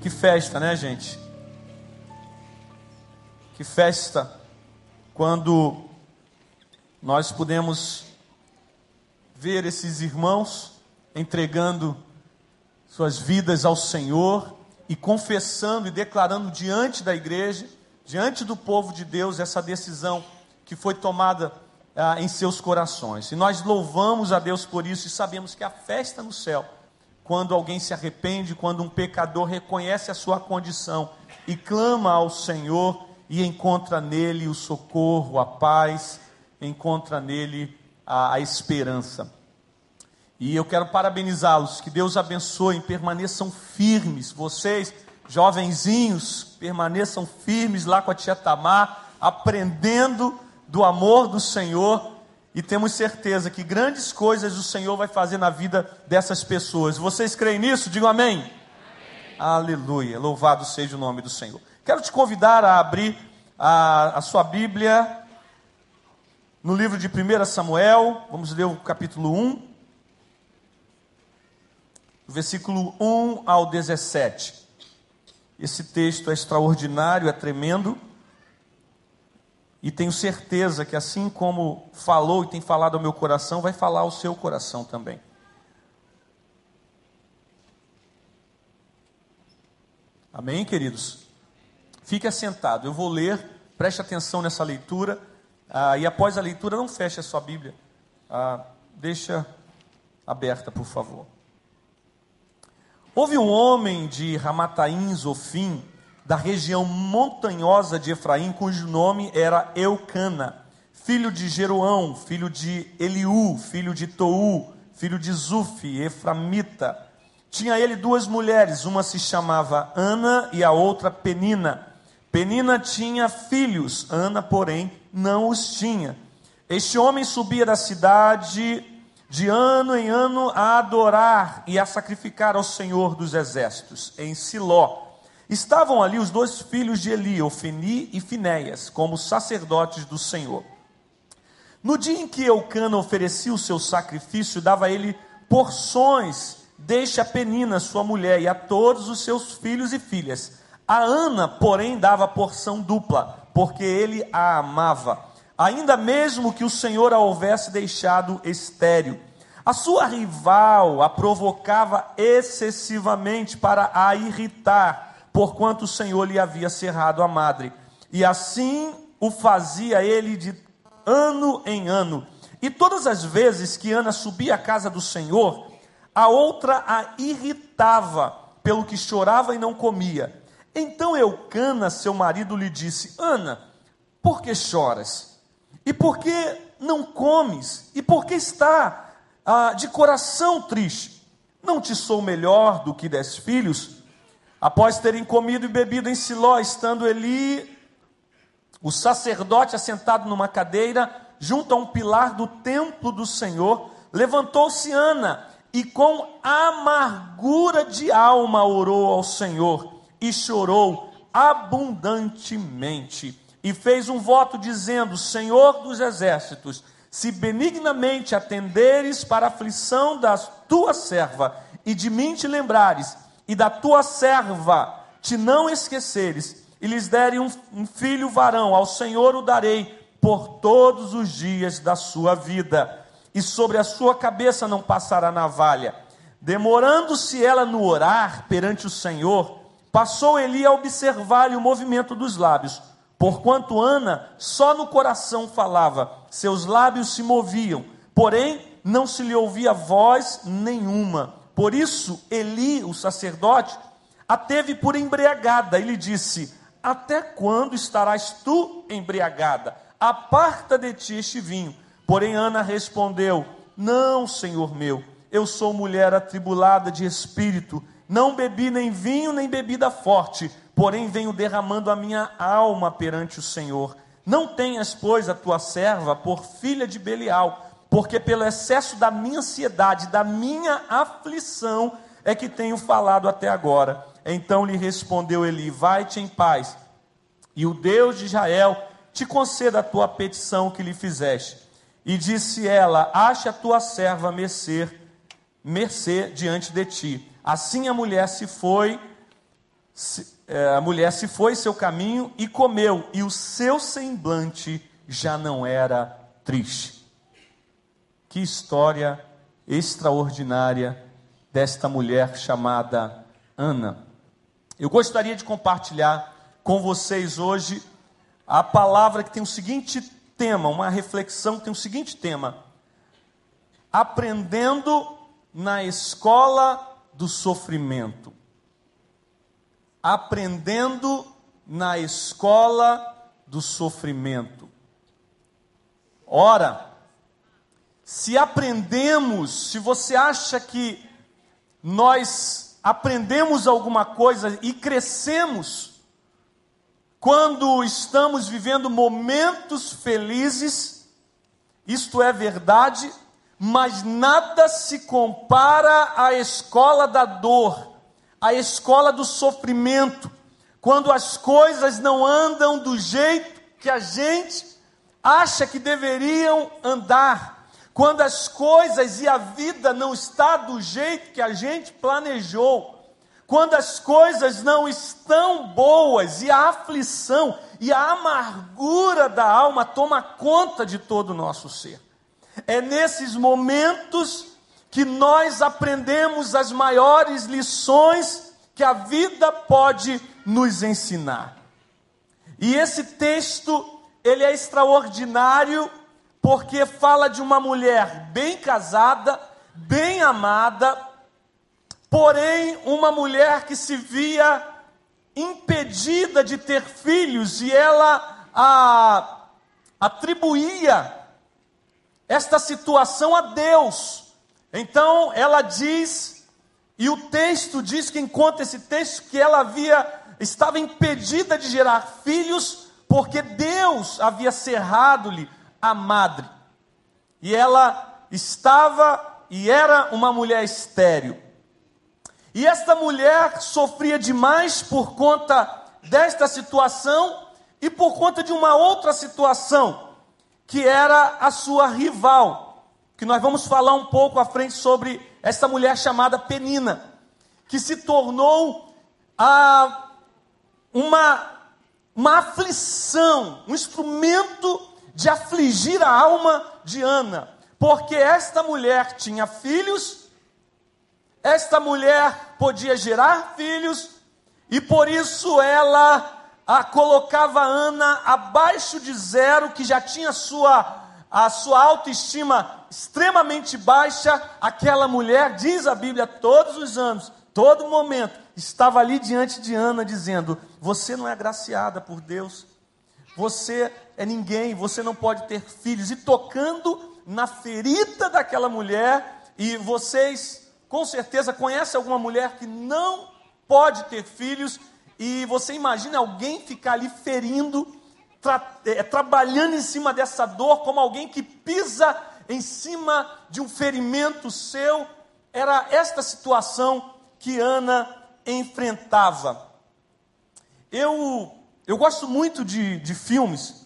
Que festa, né, gente? Que festa quando nós podemos ver esses irmãos entregando suas vidas ao Senhor e confessando e declarando diante da igreja, diante do povo de Deus, essa decisão que foi tomada ah, em seus corações. E nós louvamos a Deus por isso e sabemos que a festa no céu quando alguém se arrepende, quando um pecador reconhece a sua condição e clama ao Senhor e encontra nele o socorro, a paz, encontra nele a, a esperança. E eu quero parabenizá-los, que Deus abençoe, permaneçam firmes, vocês, jovenzinhos, permaneçam firmes lá com a tia Tamar, aprendendo do amor do Senhor e temos certeza que grandes coisas o Senhor vai fazer na vida dessas pessoas. Vocês creem nisso? Digam amém. amém. Aleluia. Louvado seja o nome do Senhor. Quero te convidar a abrir a, a sua Bíblia no livro de 1 Samuel. Vamos ler o capítulo 1, versículo 1 ao 17. Esse texto é extraordinário, é tremendo. E tenho certeza que assim como falou e tem falado ao meu coração, vai falar ao seu coração também. Amém, queridos? Fique assentado, eu vou ler, preste atenção nessa leitura, ah, e após a leitura, não feche a sua Bíblia, ah, deixa aberta, por favor. Houve um homem de Ramataim Zofim, da região montanhosa de Efraim, cujo nome era Eucana, filho de Jeroão, filho de Eliú, filho de Tou, filho de Zufi, Eframita. Tinha ele duas mulheres, uma se chamava Ana e a outra Penina. Penina tinha filhos, Ana, porém, não os tinha. Este homem subia da cidade de ano em ano a adorar e a sacrificar ao Senhor dos exércitos, em Siló Estavam ali os dois filhos de Eli, Ofeni e Finéias, como sacerdotes do Senhor. No dia em que Eucana oferecia o seu sacrifício, dava a ele porções, deixa a Penina, sua mulher, e a todos os seus filhos e filhas. A Ana, porém, dava porção dupla, porque ele a amava, ainda mesmo que o Senhor a houvesse deixado estéril. A sua rival a provocava excessivamente para a irritar porquanto o Senhor lhe havia cerrado a madre. E assim o fazia ele de ano em ano. E todas as vezes que Ana subia à casa do Senhor, a outra a irritava, pelo que chorava e não comia. Então Eucana, seu marido, lhe disse: Ana, por que choras? E por que não comes? E por que está ah, de coração triste? Não te sou melhor do que dez filhos? Após terem comido e bebido em Siló, estando Eli, o sacerdote assentado numa cadeira, junto a um pilar do templo do Senhor, levantou-se Ana e com amargura de alma orou ao Senhor e chorou abundantemente e fez um voto dizendo: Senhor dos exércitos, se benignamente atenderes para a aflição da tua serva e de mim te lembrares, e da tua serva te não esqueceres, e lhes derem um, um filho varão, ao Senhor o darei por todos os dias da sua vida, e sobre a sua cabeça não passará navalha. Demorando-se ela no orar perante o Senhor, passou Eli a observar-lhe o movimento dos lábios, porquanto Ana só no coração falava, seus lábios se moviam, porém não se lhe ouvia voz nenhuma. Por isso, Eli, o sacerdote, a teve por embriagada e lhe disse: Até quando estarás tu embriagada? Aparta de ti este vinho. Porém, Ana respondeu: Não, senhor meu, eu sou mulher atribulada de espírito. Não bebi nem vinho nem bebida forte, porém venho derramando a minha alma perante o Senhor. Não tenhas, pois, a tua serva por filha de Belial porque pelo excesso da minha ansiedade, da minha aflição, é que tenho falado até agora. Então lhe respondeu Eli: Vai-te em paz, e o Deus de Israel te conceda a tua petição que lhe fizeste. E disse ela: Ache a tua serva mercê, mercê diante de ti. Assim a mulher se foi, se, é, a mulher se foi seu caminho e comeu, e o seu semblante já não era triste. Que história extraordinária desta mulher chamada Ana. Eu gostaria de compartilhar com vocês hoje a palavra que tem o seguinte tema, uma reflexão que tem o seguinte tema: Aprendendo na escola do sofrimento. Aprendendo na escola do sofrimento. Ora, se aprendemos, se você acha que nós aprendemos alguma coisa e crescemos quando estamos vivendo momentos felizes, isto é verdade, mas nada se compara à escola da dor, à escola do sofrimento, quando as coisas não andam do jeito que a gente acha que deveriam andar quando as coisas e a vida não está do jeito que a gente planejou, quando as coisas não estão boas e a aflição e a amargura da alma toma conta de todo o nosso ser. É nesses momentos que nós aprendemos as maiores lições que a vida pode nos ensinar. E esse texto, ele é extraordinário porque fala de uma mulher bem casada, bem amada, porém uma mulher que se via impedida de ter filhos e ela a, atribuía esta situação a Deus. Então ela diz, e o texto diz que encontra esse texto que ela havia estava impedida de gerar filhos porque Deus havia cerrado-lhe a madre. E ela estava e era uma mulher estéril. E esta mulher sofria demais por conta desta situação e por conta de uma outra situação, que era a sua rival, que nós vamos falar um pouco à frente sobre esta mulher chamada Penina, que se tornou a, uma, uma aflição, um instrumento de afligir a alma de Ana, porque esta mulher tinha filhos, esta mulher podia gerar filhos, e por isso ela a colocava Ana abaixo de zero, que já tinha sua, a sua autoestima extremamente baixa. Aquela mulher, diz a Bíblia, todos os anos, todo momento, estava ali diante de Ana, dizendo: Você não é agraciada por Deus, você é ninguém, você não pode ter filhos. E tocando na ferida daquela mulher, e vocês com certeza conhecem alguma mulher que não pode ter filhos, e você imagina alguém ficar ali ferindo, tra é, trabalhando em cima dessa dor, como alguém que pisa em cima de um ferimento seu. Era esta situação que Ana enfrentava. Eu, eu gosto muito de, de filmes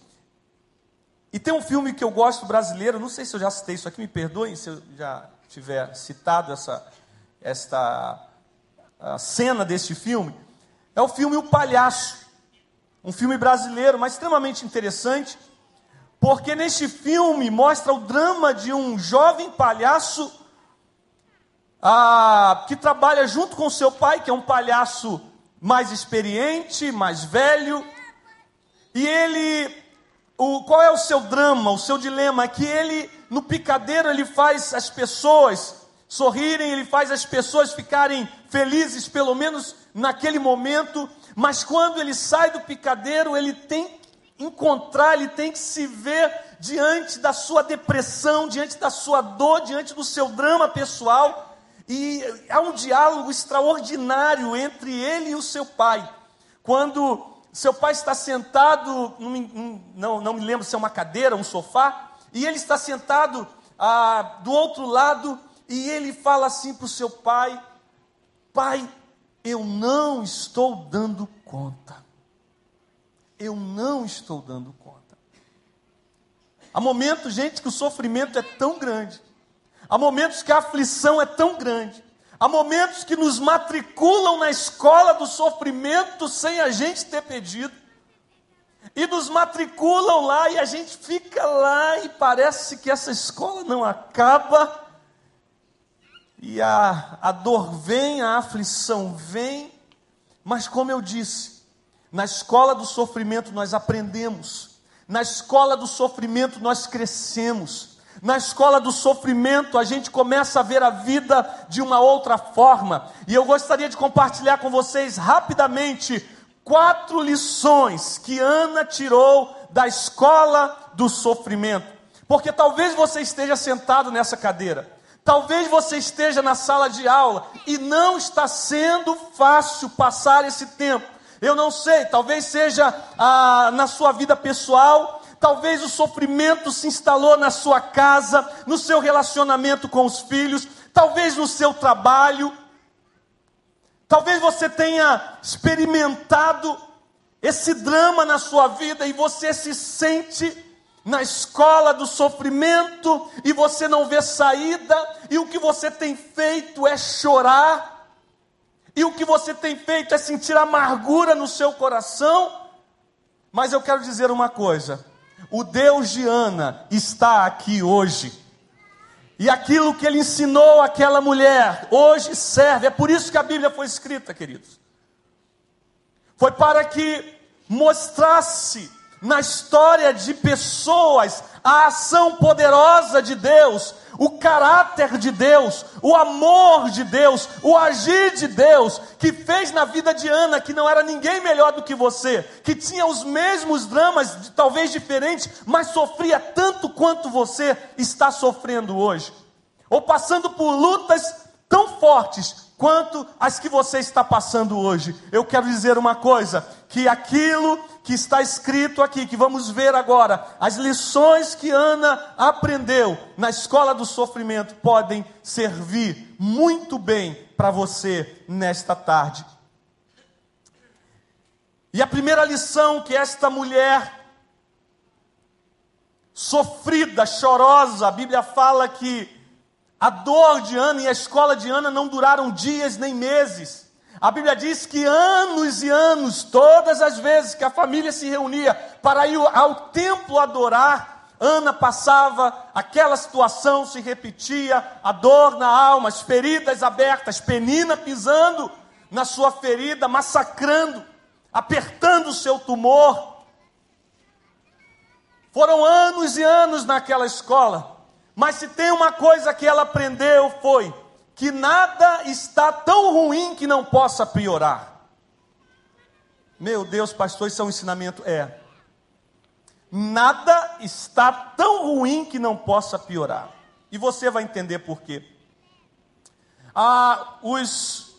e tem um filme que eu gosto brasileiro, não sei se eu já citei isso aqui, me perdoem se eu já tiver citado essa, esta cena deste filme. É o filme O Palhaço, um filme brasileiro, mas extremamente interessante, porque neste filme mostra o drama de um jovem palhaço ah, que trabalha junto com seu pai, que é um palhaço mais experiente, mais velho, e ele o, qual é o seu drama, o seu dilema? É que ele, no picadeiro, ele faz as pessoas sorrirem, ele faz as pessoas ficarem felizes, pelo menos naquele momento, mas quando ele sai do picadeiro, ele tem que encontrar, ele tem que se ver diante da sua depressão, diante da sua dor, diante do seu drama pessoal, e há um diálogo extraordinário entre ele e o seu pai. Quando seu pai está sentado, não, não me lembro se é uma cadeira, um sofá, e ele está sentado ah, do outro lado, e ele fala assim para o seu pai: Pai, eu não estou dando conta. Eu não estou dando conta. Há momentos, gente, que o sofrimento é tão grande. Há momentos que a aflição é tão grande. Há momentos que nos matriculam na escola do sofrimento sem a gente ter pedido. E nos matriculam lá e a gente fica lá e parece que essa escola não acaba. E a, a dor vem, a aflição vem. Mas como eu disse, na escola do sofrimento nós aprendemos. Na escola do sofrimento nós crescemos. Na escola do sofrimento, a gente começa a ver a vida de uma outra forma. E eu gostaria de compartilhar com vocês rapidamente quatro lições que Ana tirou da escola do sofrimento. Porque talvez você esteja sentado nessa cadeira, talvez você esteja na sala de aula e não está sendo fácil passar esse tempo. Eu não sei, talvez seja ah, na sua vida pessoal, Talvez o sofrimento se instalou na sua casa, no seu relacionamento com os filhos, talvez no seu trabalho. Talvez você tenha experimentado esse drama na sua vida e você se sente na escola do sofrimento e você não vê saída, e o que você tem feito é chorar, e o que você tem feito é sentir amargura no seu coração. Mas eu quero dizer uma coisa: o Deus de Ana está aqui hoje. E aquilo que ele ensinou àquela mulher, hoje serve. É por isso que a Bíblia foi escrita, queridos. Foi para que mostrasse na história de pessoas a ação poderosa de Deus, o caráter de Deus, o amor de Deus, o agir de Deus, que fez na vida de Ana, que não era ninguém melhor do que você, que tinha os mesmos dramas, talvez diferentes, mas sofria tanto quanto você está sofrendo hoje, ou passando por lutas tão fortes quanto as que você está passando hoje. Eu quero dizer uma coisa: que aquilo que está escrito aqui, que vamos ver agora, as lições que Ana aprendeu na escola do sofrimento podem servir muito bem para você nesta tarde. E a primeira lição que esta mulher sofrida, chorosa, a Bíblia fala que a dor de Ana e a escola de Ana não duraram dias nem meses. A Bíblia diz que anos e anos, todas as vezes que a família se reunia para ir ao templo adorar, Ana passava aquela situação, se repetia, a dor na alma, as feridas abertas, Penina pisando na sua ferida, massacrando, apertando o seu tumor. Foram anos e anos naquela escola. Mas se tem uma coisa que ela aprendeu foi que nada está tão ruim que não possa piorar. Meu Deus, pastor, isso é um ensinamento? É. Nada está tão ruim que não possa piorar. E você vai entender por quê. Ah, os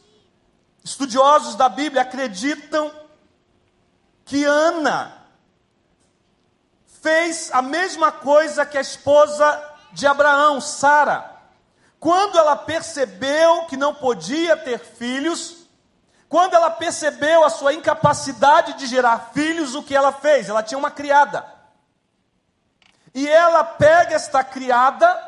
estudiosos da Bíblia acreditam que Ana fez a mesma coisa que a esposa de Abraão, Sara. Quando ela percebeu que não podia ter filhos, quando ela percebeu a sua incapacidade de gerar filhos, o que ela fez? Ela tinha uma criada. E ela pega esta criada,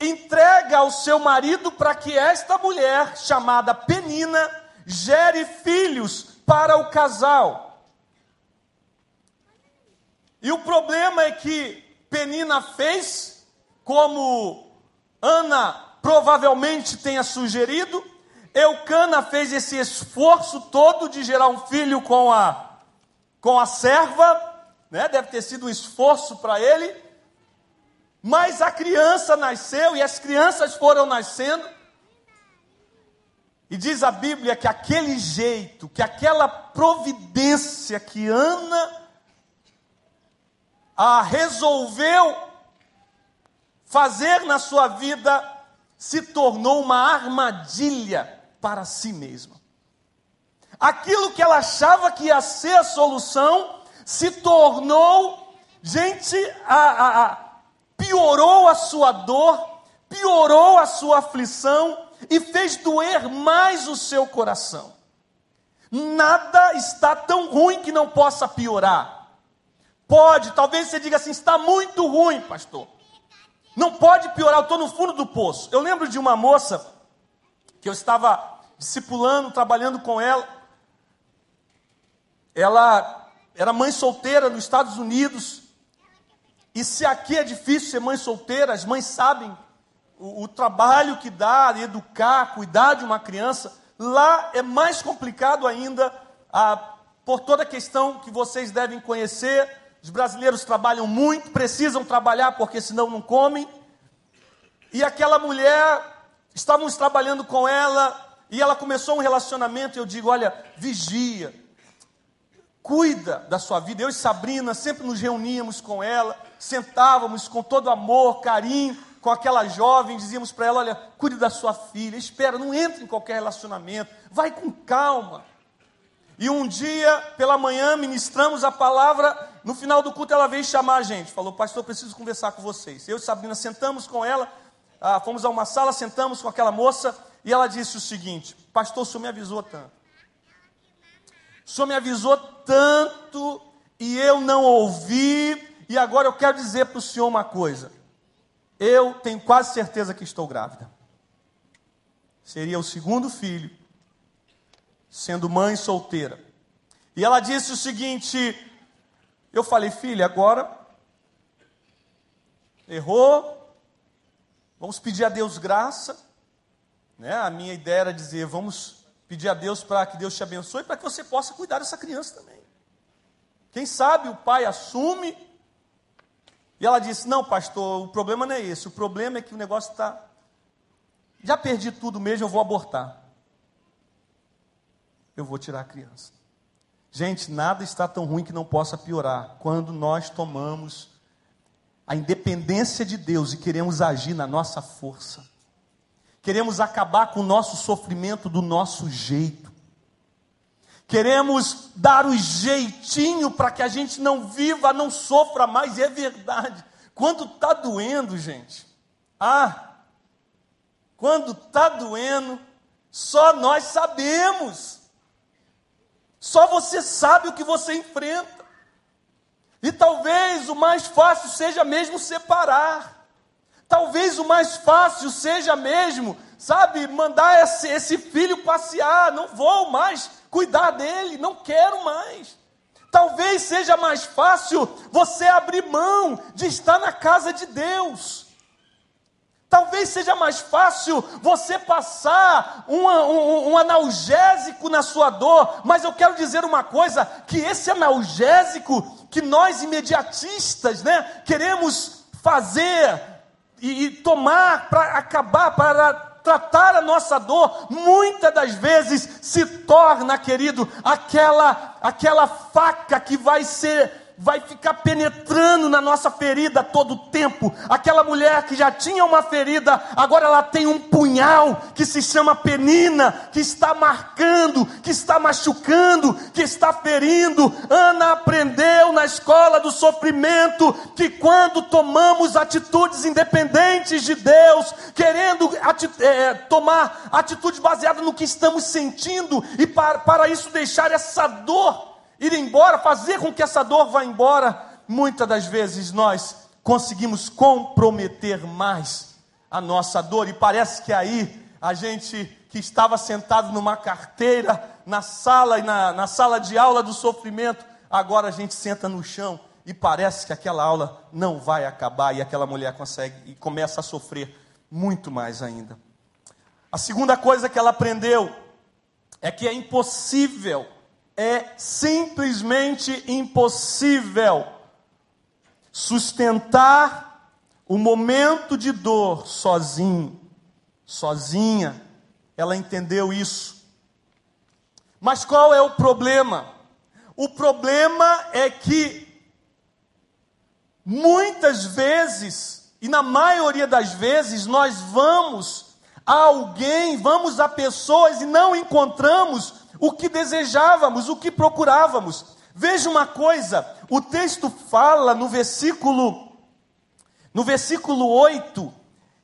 entrega ao seu marido para que esta mulher, chamada Penina, gere filhos para o casal. E o problema é que Penina fez, como Ana provavelmente tenha sugerido. Eucana fez esse esforço todo de gerar um filho com a, com a serva, né? deve ter sido um esforço para ele. Mas a criança nasceu e as crianças foram nascendo. E diz a Bíblia que aquele jeito, que aquela providência que Ana a resolveu fazer na sua vida se tornou uma armadilha para si mesma. Aquilo que ela achava que ia ser a solução se tornou, gente, a, a, a, piorou a sua dor, piorou a sua aflição e fez doer mais o seu coração. Nada está tão ruim que não possa piorar. Pode, talvez você diga assim: está muito ruim, pastor. Não pode piorar, eu estou no fundo do poço. Eu lembro de uma moça que eu estava discipulando, trabalhando com ela. Ela era mãe solteira nos Estados Unidos. E se aqui é difícil ser mãe solteira, as mães sabem o, o trabalho que dá educar, cuidar de uma criança. Lá é mais complicado ainda, a, por toda a questão que vocês devem conhecer. Os brasileiros trabalham muito, precisam trabalhar porque senão não comem. E aquela mulher, estávamos trabalhando com ela, e ela começou um relacionamento, eu digo: olha, vigia, cuida da sua vida. Eu e Sabrina sempre nos reuníamos com ela, sentávamos com todo amor, carinho, com aquela jovem, dizíamos para ela: olha, cuide da sua filha, espera, não entre em qualquer relacionamento, vai com calma. E um dia, pela manhã, ministramos a palavra. No final do culto, ela veio chamar a gente. Falou, pastor, preciso conversar com vocês. Eu e Sabrina sentamos com ela, ah, fomos a uma sala, sentamos com aquela moça. E ela disse o seguinte: Pastor, o senhor me avisou tanto. O senhor me avisou tanto e eu não ouvi. E agora eu quero dizer para o senhor uma coisa. Eu tenho quase certeza que estou grávida. Seria o segundo filho, sendo mãe solteira. E ela disse o seguinte: eu falei, filha, agora errou, vamos pedir a Deus graça. Né? A minha ideia era dizer, vamos pedir a Deus para que Deus te abençoe, para que você possa cuidar dessa criança também. Quem sabe o pai assume e ela disse: Não, pastor, o problema não é esse. O problema é que o negócio está. Já perdi tudo mesmo, eu vou abortar. Eu vou tirar a criança. Gente, nada está tão ruim que não possa piorar quando nós tomamos a independência de Deus e queremos agir na nossa força. Queremos acabar com o nosso sofrimento do nosso jeito. Queremos dar o jeitinho para que a gente não viva, não sofra mais, e é verdade. Quando está doendo, gente, ah, quando está doendo, só nós sabemos. Só você sabe o que você enfrenta. E talvez o mais fácil seja mesmo separar. Talvez o mais fácil seja mesmo, sabe, mandar esse, esse filho passear. Não vou mais cuidar dele, não quero mais. Talvez seja mais fácil você abrir mão de estar na casa de Deus. Talvez seja mais fácil você passar um, um, analgésico na sua dor, mas eu quero dizer uma coisa: que esse analgésico que nós imediatistas né, queremos fazer e, e tomar para acabar, para tratar a nossa dor, muitas das vezes se torna, querido, aquela aquela faca que vai ser vai ficar penetrando na nossa ferida todo o tempo. Aquela mulher que já tinha uma ferida, agora ela tem um punhal que se chama penina, que está marcando, que está machucando, que está ferindo. Ana aprendeu na escola do sofrimento que quando tomamos atitudes independentes de Deus, querendo ati é, tomar atitudes baseadas no que estamos sentindo, e para, para isso deixar essa dor ir embora, fazer com que essa dor vá embora, muitas das vezes nós conseguimos comprometer mais a nossa dor, e parece que aí a gente que estava sentado numa carteira na sala e na, na sala de aula do sofrimento, agora a gente senta no chão e parece que aquela aula não vai acabar e aquela mulher consegue e começa a sofrer muito mais ainda. A segunda coisa que ela aprendeu é que é impossível é simplesmente impossível sustentar o momento de dor sozinho, sozinha. Ela entendeu isso. Mas qual é o problema? O problema é que muitas vezes, e na maioria das vezes, nós vamos a alguém, vamos a pessoas e não encontramos o que desejávamos, o que procurávamos. Veja uma coisa, o texto fala no versículo no versículo 8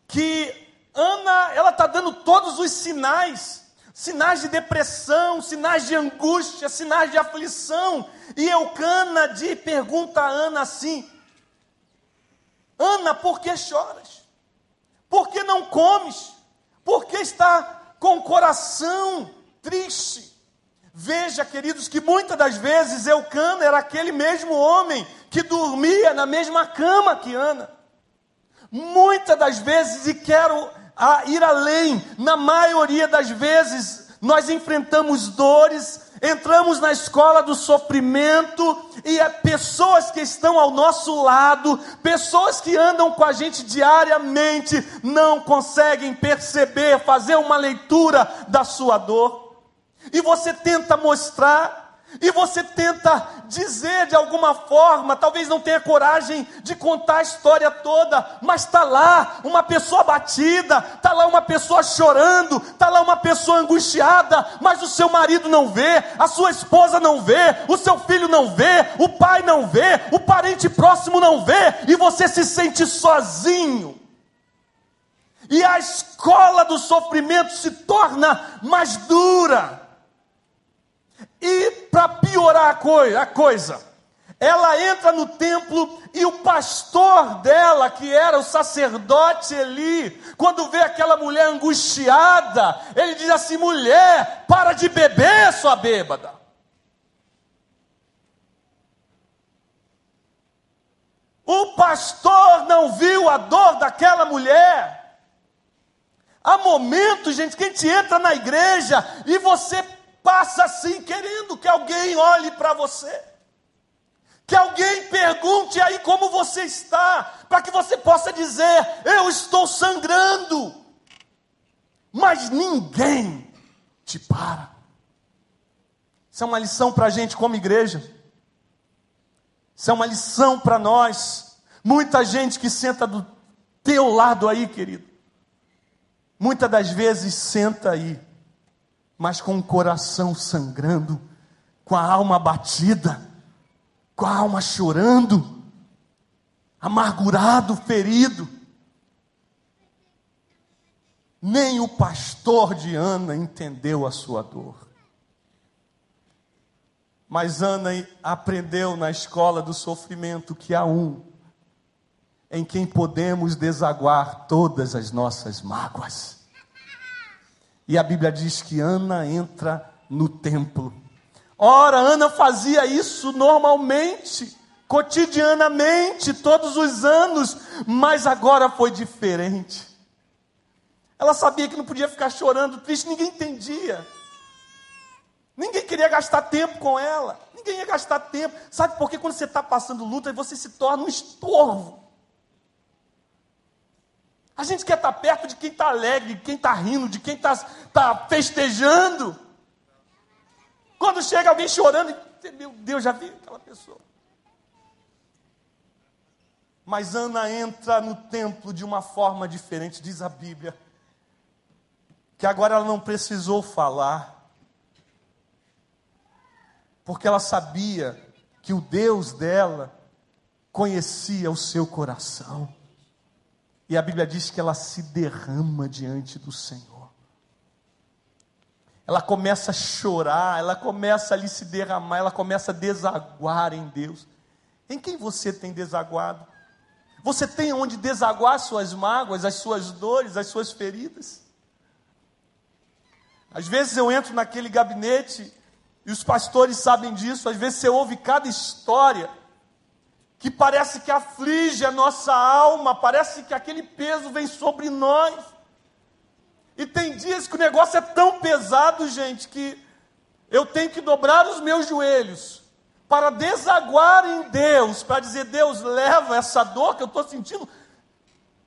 que Ana, ela está dando todos os sinais, sinais de depressão, sinais de angústia, sinais de aflição. E Eucana de pergunta a Ana assim: Ana, por que choras? Por que não comes? Por que está com o coração triste. Veja, queridos, que muitas das vezes Eucana era aquele mesmo homem que dormia na mesma cama que Ana. Muitas das vezes, e quero ir além, na maioria das vezes, nós enfrentamos dores, entramos na escola do sofrimento e é pessoas que estão ao nosso lado, pessoas que andam com a gente diariamente, não conseguem perceber, fazer uma leitura da sua dor. E você tenta mostrar e você tenta dizer de alguma forma, talvez não tenha coragem de contar a história toda, mas está lá uma pessoa batida, está lá uma pessoa chorando, está lá uma pessoa angustiada, mas o seu marido não vê, a sua esposa não vê, o seu filho não vê, o pai não vê, o parente próximo não vê, e você se sente sozinho. E a escola do sofrimento se torna mais dura e para piorar a, coisa, a coisa, ela entra no templo e o pastor dela, que era o sacerdote Eli, quando vê aquela mulher angustiada, ele diz assim: mulher, para de beber, sua bêbada. O pastor não viu a dor daquela mulher. Há momentos, gente, que a gente entra na igreja e você passa assim, querendo que alguém olhe para você. Que alguém pergunte aí como você está, para que você possa dizer: Eu estou sangrando. Mas ninguém te para. Isso é uma lição para a gente como igreja. Isso é uma lição para nós. Muita gente que senta do teu lado aí, querido. Muitas das vezes senta aí mas com o coração sangrando, com a alma batida, com a alma chorando, amargurado, ferido. Nem o pastor de Ana entendeu a sua dor. Mas Ana aprendeu na escola do sofrimento que há um em quem podemos desaguar todas as nossas mágoas. E a Bíblia diz que Ana entra no templo. Ora, Ana fazia isso normalmente, cotidianamente, todos os anos, mas agora foi diferente. Ela sabia que não podia ficar chorando, triste, ninguém entendia. Ninguém queria gastar tempo com ela. Ninguém ia gastar tempo. Sabe por que quando você está passando luta, você se torna um estorvo? A gente quer estar perto de quem está alegre, de quem está rindo, de quem está tá festejando. Quando chega alguém chorando, meu Deus, já vi aquela pessoa. Mas Ana entra no templo de uma forma diferente, diz a Bíblia. Que agora ela não precisou falar, porque ela sabia que o Deus dela conhecia o seu coração. E a Bíblia diz que ela se derrama diante do Senhor. Ela começa a chorar, ela começa ali se derramar, ela começa a desaguar em Deus. Em quem você tem desaguado? Você tem onde desaguar suas mágoas, as suas dores, as suas feridas? Às vezes eu entro naquele gabinete e os pastores sabem disso, às vezes você ouve cada história que parece que aflige a nossa alma, parece que aquele peso vem sobre nós. E tem dias que o negócio é tão pesado, gente, que eu tenho que dobrar os meus joelhos para desaguar em Deus, para dizer: Deus, leva essa dor que eu estou sentindo,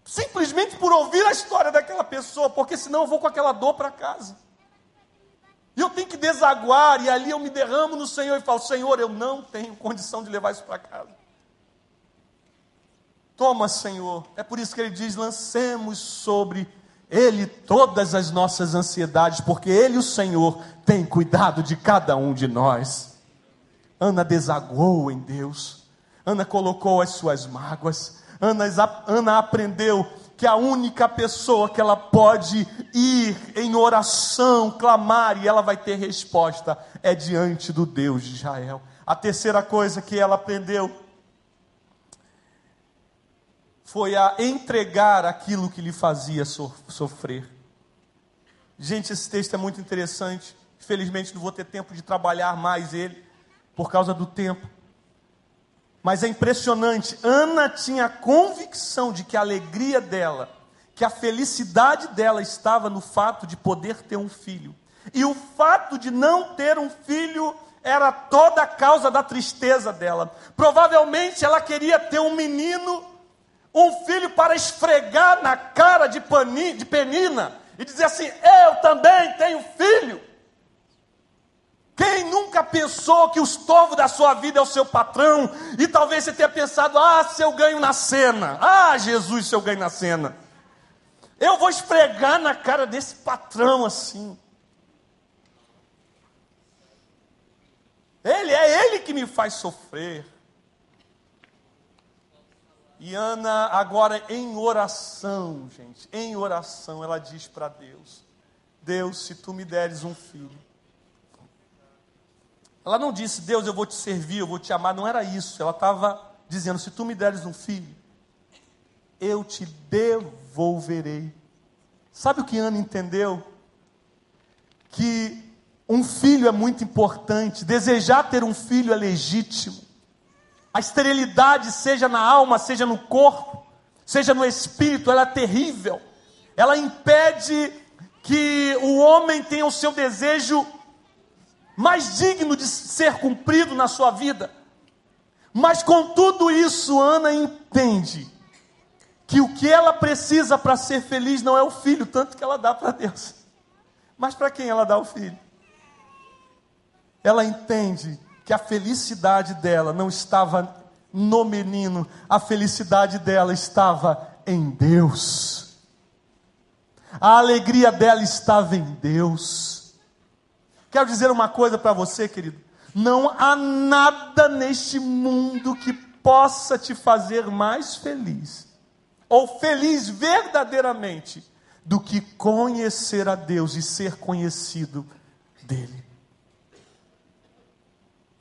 simplesmente por ouvir a história daquela pessoa, porque senão eu vou com aquela dor para casa. E eu tenho que desaguar, e ali eu me derramo no Senhor e falo: Senhor, eu não tenho condição de levar isso para casa. Toma, Senhor. É por isso que ele diz: lancemos sobre ele todas as nossas ansiedades, porque ele, o Senhor, tem cuidado de cada um de nós. Ana desaguou em Deus, Ana colocou as suas mágoas, Ana, Ana aprendeu que a única pessoa que ela pode ir em oração, clamar e ela vai ter resposta é diante do Deus de Israel. A terceira coisa que ela aprendeu foi a entregar aquilo que lhe fazia sofrer. Gente, esse texto é muito interessante. Infelizmente, não vou ter tempo de trabalhar mais ele, por causa do tempo. Mas é impressionante. Ana tinha a convicção de que a alegria dela, que a felicidade dela estava no fato de poder ter um filho. E o fato de não ter um filho era toda a causa da tristeza dela. Provavelmente ela queria ter um menino, um filho para esfregar na cara de, Pani, de Penina e dizer assim: Eu também tenho filho. Quem nunca pensou que o estorvo da sua vida é o seu patrão? E talvez você tenha pensado: ah, se eu ganho na cena. Ah, Jesus, se eu ganho na cena. Eu vou esfregar na cara desse patrão assim. Ele é ele que me faz sofrer. E Ana, agora em oração, gente, em oração, ela diz para Deus: Deus, se tu me deres um filho. Ela não disse, Deus, eu vou te servir, eu vou te amar, não era isso. Ela estava dizendo: se tu me deres um filho, eu te devolverei. Sabe o que Ana entendeu? Que um filho é muito importante, desejar ter um filho é legítimo. A esterilidade, seja na alma, seja no corpo, seja no espírito, ela é terrível. Ela impede que o homem tenha o seu desejo mais digno de ser cumprido na sua vida. Mas com tudo isso, Ana entende que o que ela precisa para ser feliz não é o filho, tanto que ela dá para Deus. Mas para quem ela dá o filho? ela entende que a felicidade dela não estava no menino, a felicidade dela estava em Deus. A alegria dela estava em Deus. Quero dizer uma coisa para você, querido. Não há nada neste mundo que possa te fazer mais feliz, ou feliz verdadeiramente, do que conhecer a Deus e ser conhecido dEle.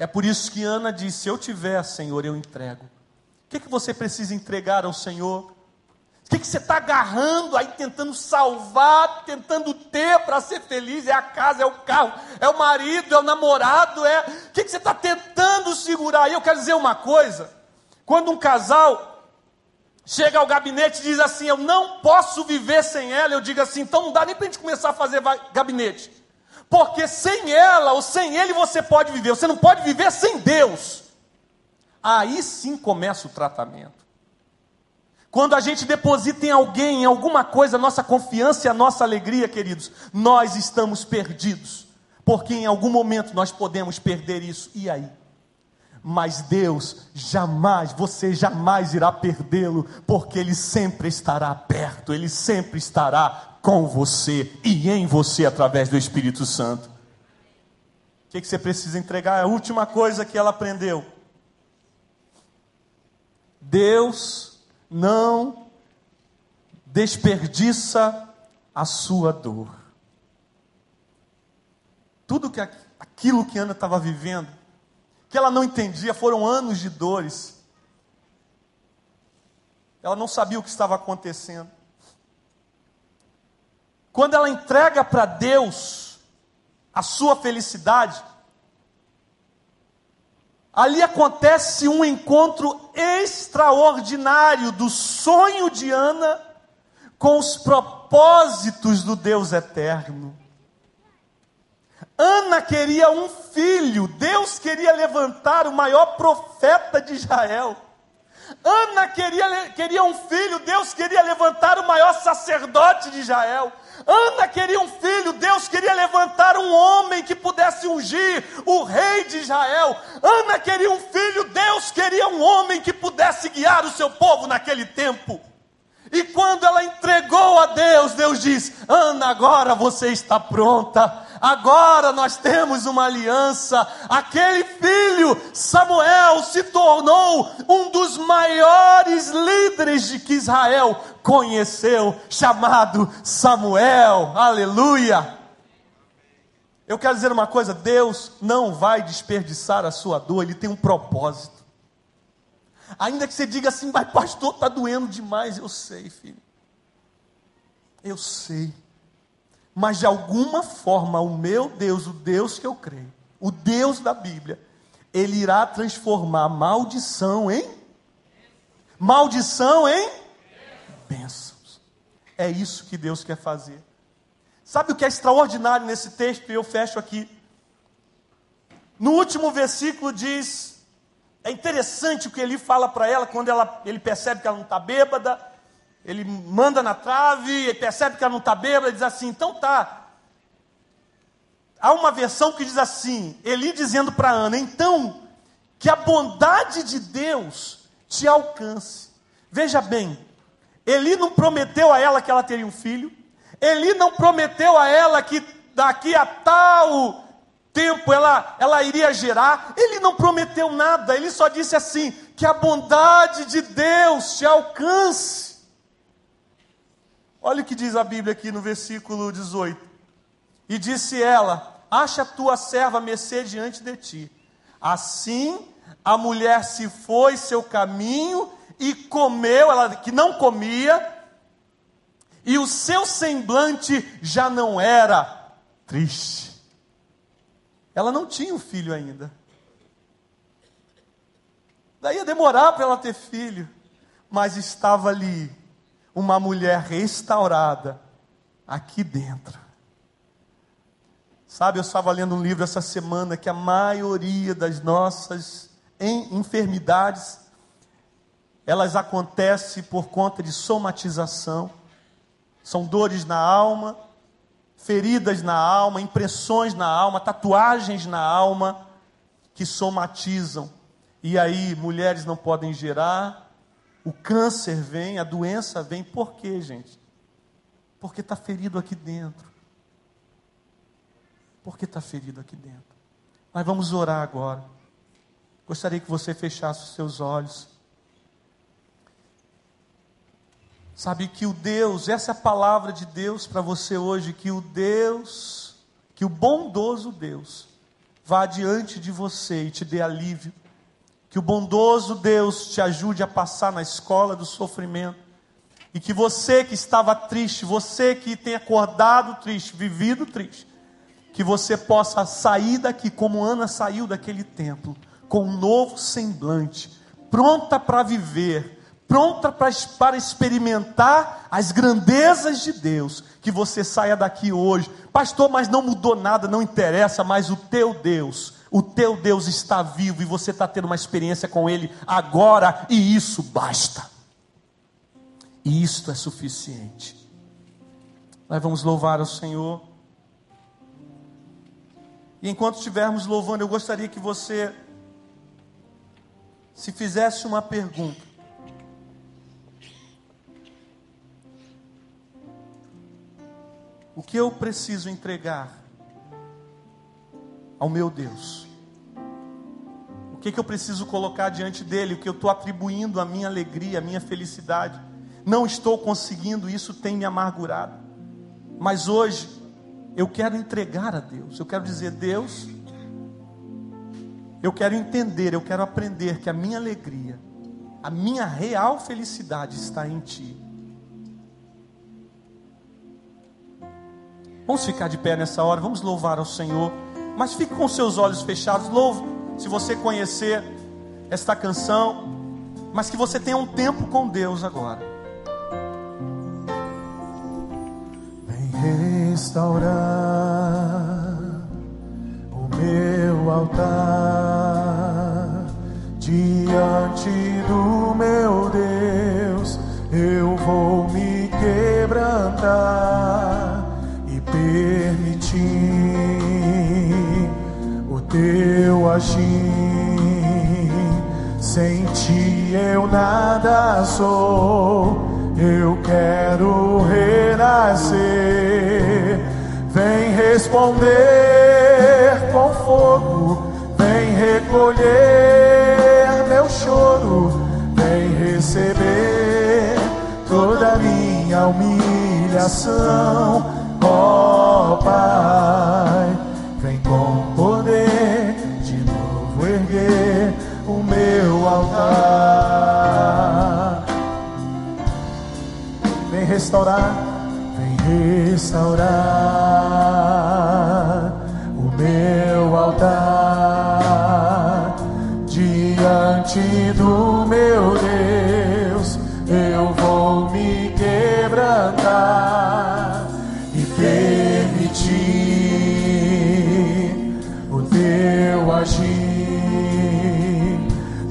É por isso que Ana disse: Se eu tiver, Senhor, eu entrego. O que, é que você precisa entregar ao Senhor? O que, é que você está agarrando aí, tentando salvar, tentando ter para ser feliz? É a casa, é o carro, é o marido, é o namorado, é. O que, é que você está tentando segurar? E eu quero dizer uma coisa: quando um casal chega ao gabinete e diz assim: Eu não posso viver sem ela, eu digo assim: então não dá nem para a gente começar a fazer gabinete. Porque sem ela ou sem ele você pode viver, você não pode viver sem Deus. Aí sim começa o tratamento. Quando a gente deposita em alguém, em alguma coisa, a nossa confiança e a nossa alegria, queridos, nós estamos perdidos. Porque em algum momento nós podemos perder isso. E aí? Mas Deus jamais, você jamais irá perdê-lo, porque Ele sempre estará perto, Ele sempre estará com você e em você através do Espírito Santo. O que, que você precisa entregar? A última coisa que ela aprendeu. Deus não desperdiça a sua dor. Tudo que aquilo que Ana estava vivendo, que ela não entendia, foram anos de dores. Ela não sabia o que estava acontecendo. Quando ela entrega para Deus a sua felicidade, ali acontece um encontro extraordinário do sonho de Ana com os propósitos do Deus eterno. Ana queria um filho, Deus queria levantar o maior profeta de Israel. Ana queria, queria um filho, Deus queria levantar o maior sacerdote de Israel. Ana queria um filho, Deus queria levantar um homem que pudesse ungir o rei de Israel. Ana queria um filho, Deus queria um homem que pudesse guiar o seu povo naquele tempo. E quando ela entregou a Deus, Deus diz: Ana, agora você está pronta agora nós temos uma aliança. Aquele filho, Samuel, se tornou um dos maiores líderes de que Israel conheceu, chamado Samuel. Aleluia! Eu quero dizer uma coisa: Deus não vai desperdiçar a sua dor, Ele tem um propósito. Ainda que você diga assim, mas pastor, está doendo demais. Eu sei, filho. Eu sei. Mas de alguma forma, o meu Deus, o Deus que eu creio, o Deus da Bíblia, ele irá transformar maldição em maldição em bênçãos. É isso que Deus quer fazer. Sabe o que é extraordinário nesse texto? E eu fecho aqui. No último versículo diz: é interessante o que ele fala para ela quando ela, ele percebe que ela não está bêbada. Ele manda na trave, ele percebe que ela não está bêbada, ele diz assim: então tá. Há uma versão que diz assim: Eli dizendo para Ana, então, que a bondade de Deus te alcance. Veja bem, Eli não prometeu a ela que ela teria um filho, Eli não prometeu a ela que daqui a tal tempo ela, ela iria gerar, ele não prometeu nada, ele só disse assim: que a bondade de Deus te alcance. Olha o que diz a Bíblia aqui no versículo 18: E disse ela: Acha a tua serva mercê diante de ti. Assim a mulher se foi seu caminho e comeu, ela que não comia, e o seu semblante já não era triste. Ela não tinha um filho ainda. Daí ia demorar para ela ter filho, mas estava ali uma mulher restaurada aqui dentro. Sabe, eu estava lendo um livro essa semana que a maioria das nossas enfermidades elas acontecem por conta de somatização. São dores na alma, feridas na alma, impressões na alma, tatuagens na alma que somatizam. E aí mulheres não podem gerar, o câncer vem, a doença vem. Por quê, gente? Porque está ferido aqui dentro. Porque está ferido aqui dentro. Mas vamos orar agora. Gostaria que você fechasse os seus olhos. Sabe que o Deus, essa é a palavra de Deus para você hoje, que o Deus, que o bondoso Deus, vá diante de você e te dê alívio que o bondoso Deus te ajude a passar na escola do sofrimento. E que você que estava triste, você que tem acordado triste, vivido triste, que você possa sair daqui como Ana saiu daquele templo, com um novo semblante, pronta para viver, pronta para experimentar as grandezas de Deus. Que você saia daqui hoje, pastor, mas não mudou nada, não interessa, mas o teu Deus o teu Deus está vivo e você está tendo uma experiência com Ele agora, e isso basta. E isto é suficiente. Nós vamos louvar ao Senhor. E enquanto estivermos louvando, eu gostaria que você se fizesse uma pergunta. O que eu preciso entregar ao meu Deus? O que, que eu preciso colocar diante dele? O que eu estou atribuindo a minha alegria, a minha felicidade? Não estou conseguindo, isso tem me amargurado. Mas hoje eu quero entregar a Deus. Eu quero dizer, Deus, eu quero entender, eu quero aprender que a minha alegria, a minha real felicidade está em Ti. Vamos ficar de pé nessa hora, vamos louvar ao Senhor. Mas fique com seus olhos fechados, louve, se você conhecer esta canção, mas que você tenha um tempo com Deus agora. Vem restaurar o meu altar. Diante do meu Deus, eu vou me quebrantar teu agir. Sem ti eu nada sou, eu quero renascer. Vem responder com fogo, vem recolher meu choro, vem receber toda minha humilhação, ó oh, Pai. altar. Vem restaurar, vem restaurar o meu altar diante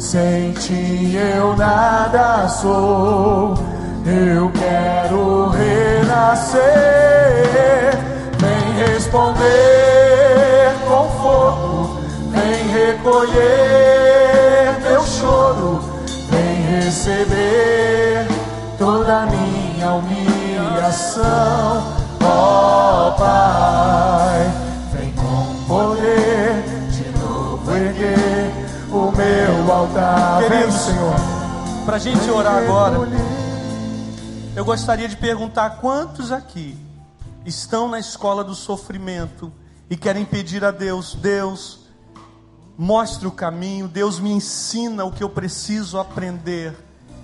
Sem ti eu nada sou, eu quero renascer. Vem responder com fogo, vem recolher meu choro, vem receber toda minha humilhação, ó Pai. Queridos, Senhor. Para a gente orar agora, eu gostaria de perguntar quantos aqui estão na escola do sofrimento e querem pedir a Deus: Deus, mostre o caminho, Deus me ensina o que eu preciso aprender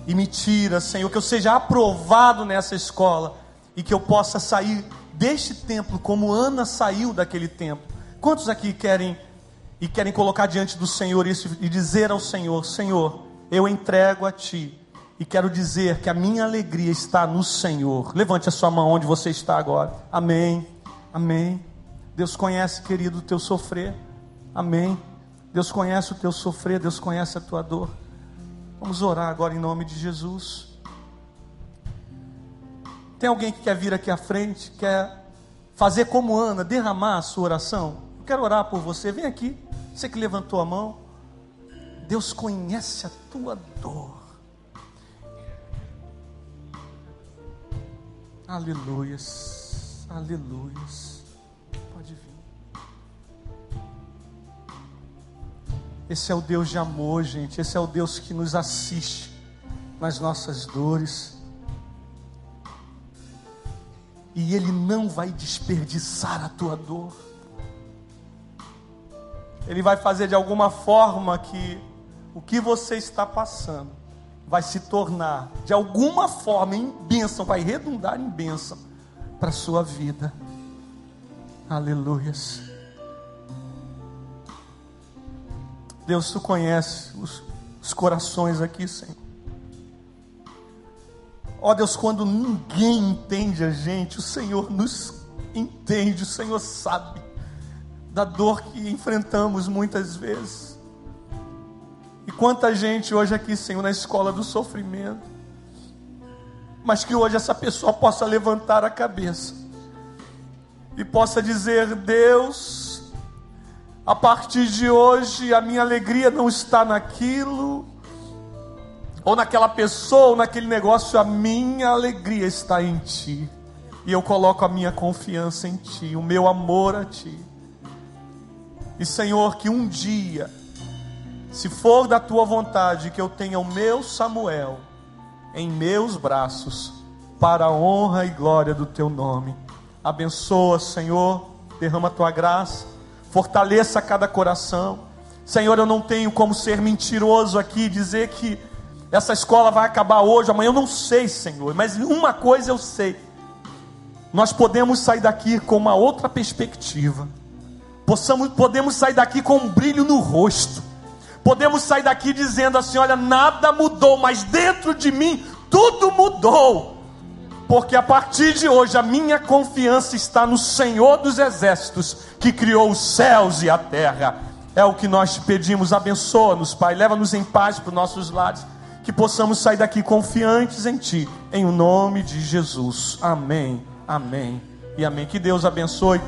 e me tira, Senhor, que eu seja aprovado nessa escola e que eu possa sair deste templo como Ana saiu daquele templo. Quantos aqui querem e querem colocar diante do Senhor isso e dizer ao Senhor: Senhor, eu entrego a Ti e quero dizer que a minha alegria está no Senhor. Levante a sua mão onde você está agora. Amém. Amém. Deus conhece, querido, o teu sofrer. Amém. Deus conhece o teu sofrer, Deus conhece a tua dor. Vamos orar agora em nome de Jesus. Tem alguém que quer vir aqui à frente, quer fazer como Ana, derramar a sua oração? Eu quero orar por você. Vem aqui. Você que levantou a mão. Deus conhece a tua dor. Aleluias. Aleluias. Pode vir. Esse é o Deus de amor, gente. Esse é o Deus que nos assiste nas nossas dores. E Ele não vai desperdiçar a tua dor. Ele vai fazer de alguma forma que o que você está passando vai se tornar, de alguma forma, em bênção, vai redundar em bênção para a sua vida. Aleluias. Deus, tu conhece os, os corações aqui, Senhor. Ó Deus, quando ninguém entende a gente, o Senhor nos entende, o Senhor sabe da dor que enfrentamos muitas vezes. E quanta gente hoje aqui, Senhor, na escola do sofrimento, mas que hoje essa pessoa possa levantar a cabeça e possa dizer: Deus, a partir de hoje a minha alegria não está naquilo, ou naquela pessoa, ou naquele negócio, a minha alegria está em Ti. E eu coloco a minha confiança em Ti, o meu amor a Ti. E Senhor, que um dia, se for da Tua vontade, que eu tenha o meu Samuel em meus braços, para a honra e glória do Teu nome. Abençoa, Senhor, derrama a Tua graça, fortaleça cada coração. Senhor, eu não tenho como ser mentiroso aqui dizer que essa escola vai acabar hoje, amanhã eu não sei, Senhor, mas uma coisa eu sei: nós podemos sair daqui com uma outra perspectiva, Possamos, podemos sair daqui com um brilho no rosto, podemos sair daqui dizendo assim: olha, nada mudou, mas dentro de mim tudo mudou, porque a partir de hoje a minha confiança está no Senhor dos Exércitos, que criou os céus e a terra. É o que nós te pedimos, abençoa-nos, Pai, leva-nos em paz para os nossos lares que possamos sair daqui confiantes em Ti, em o nome de Jesus. Amém, amém e amém. Que Deus abençoe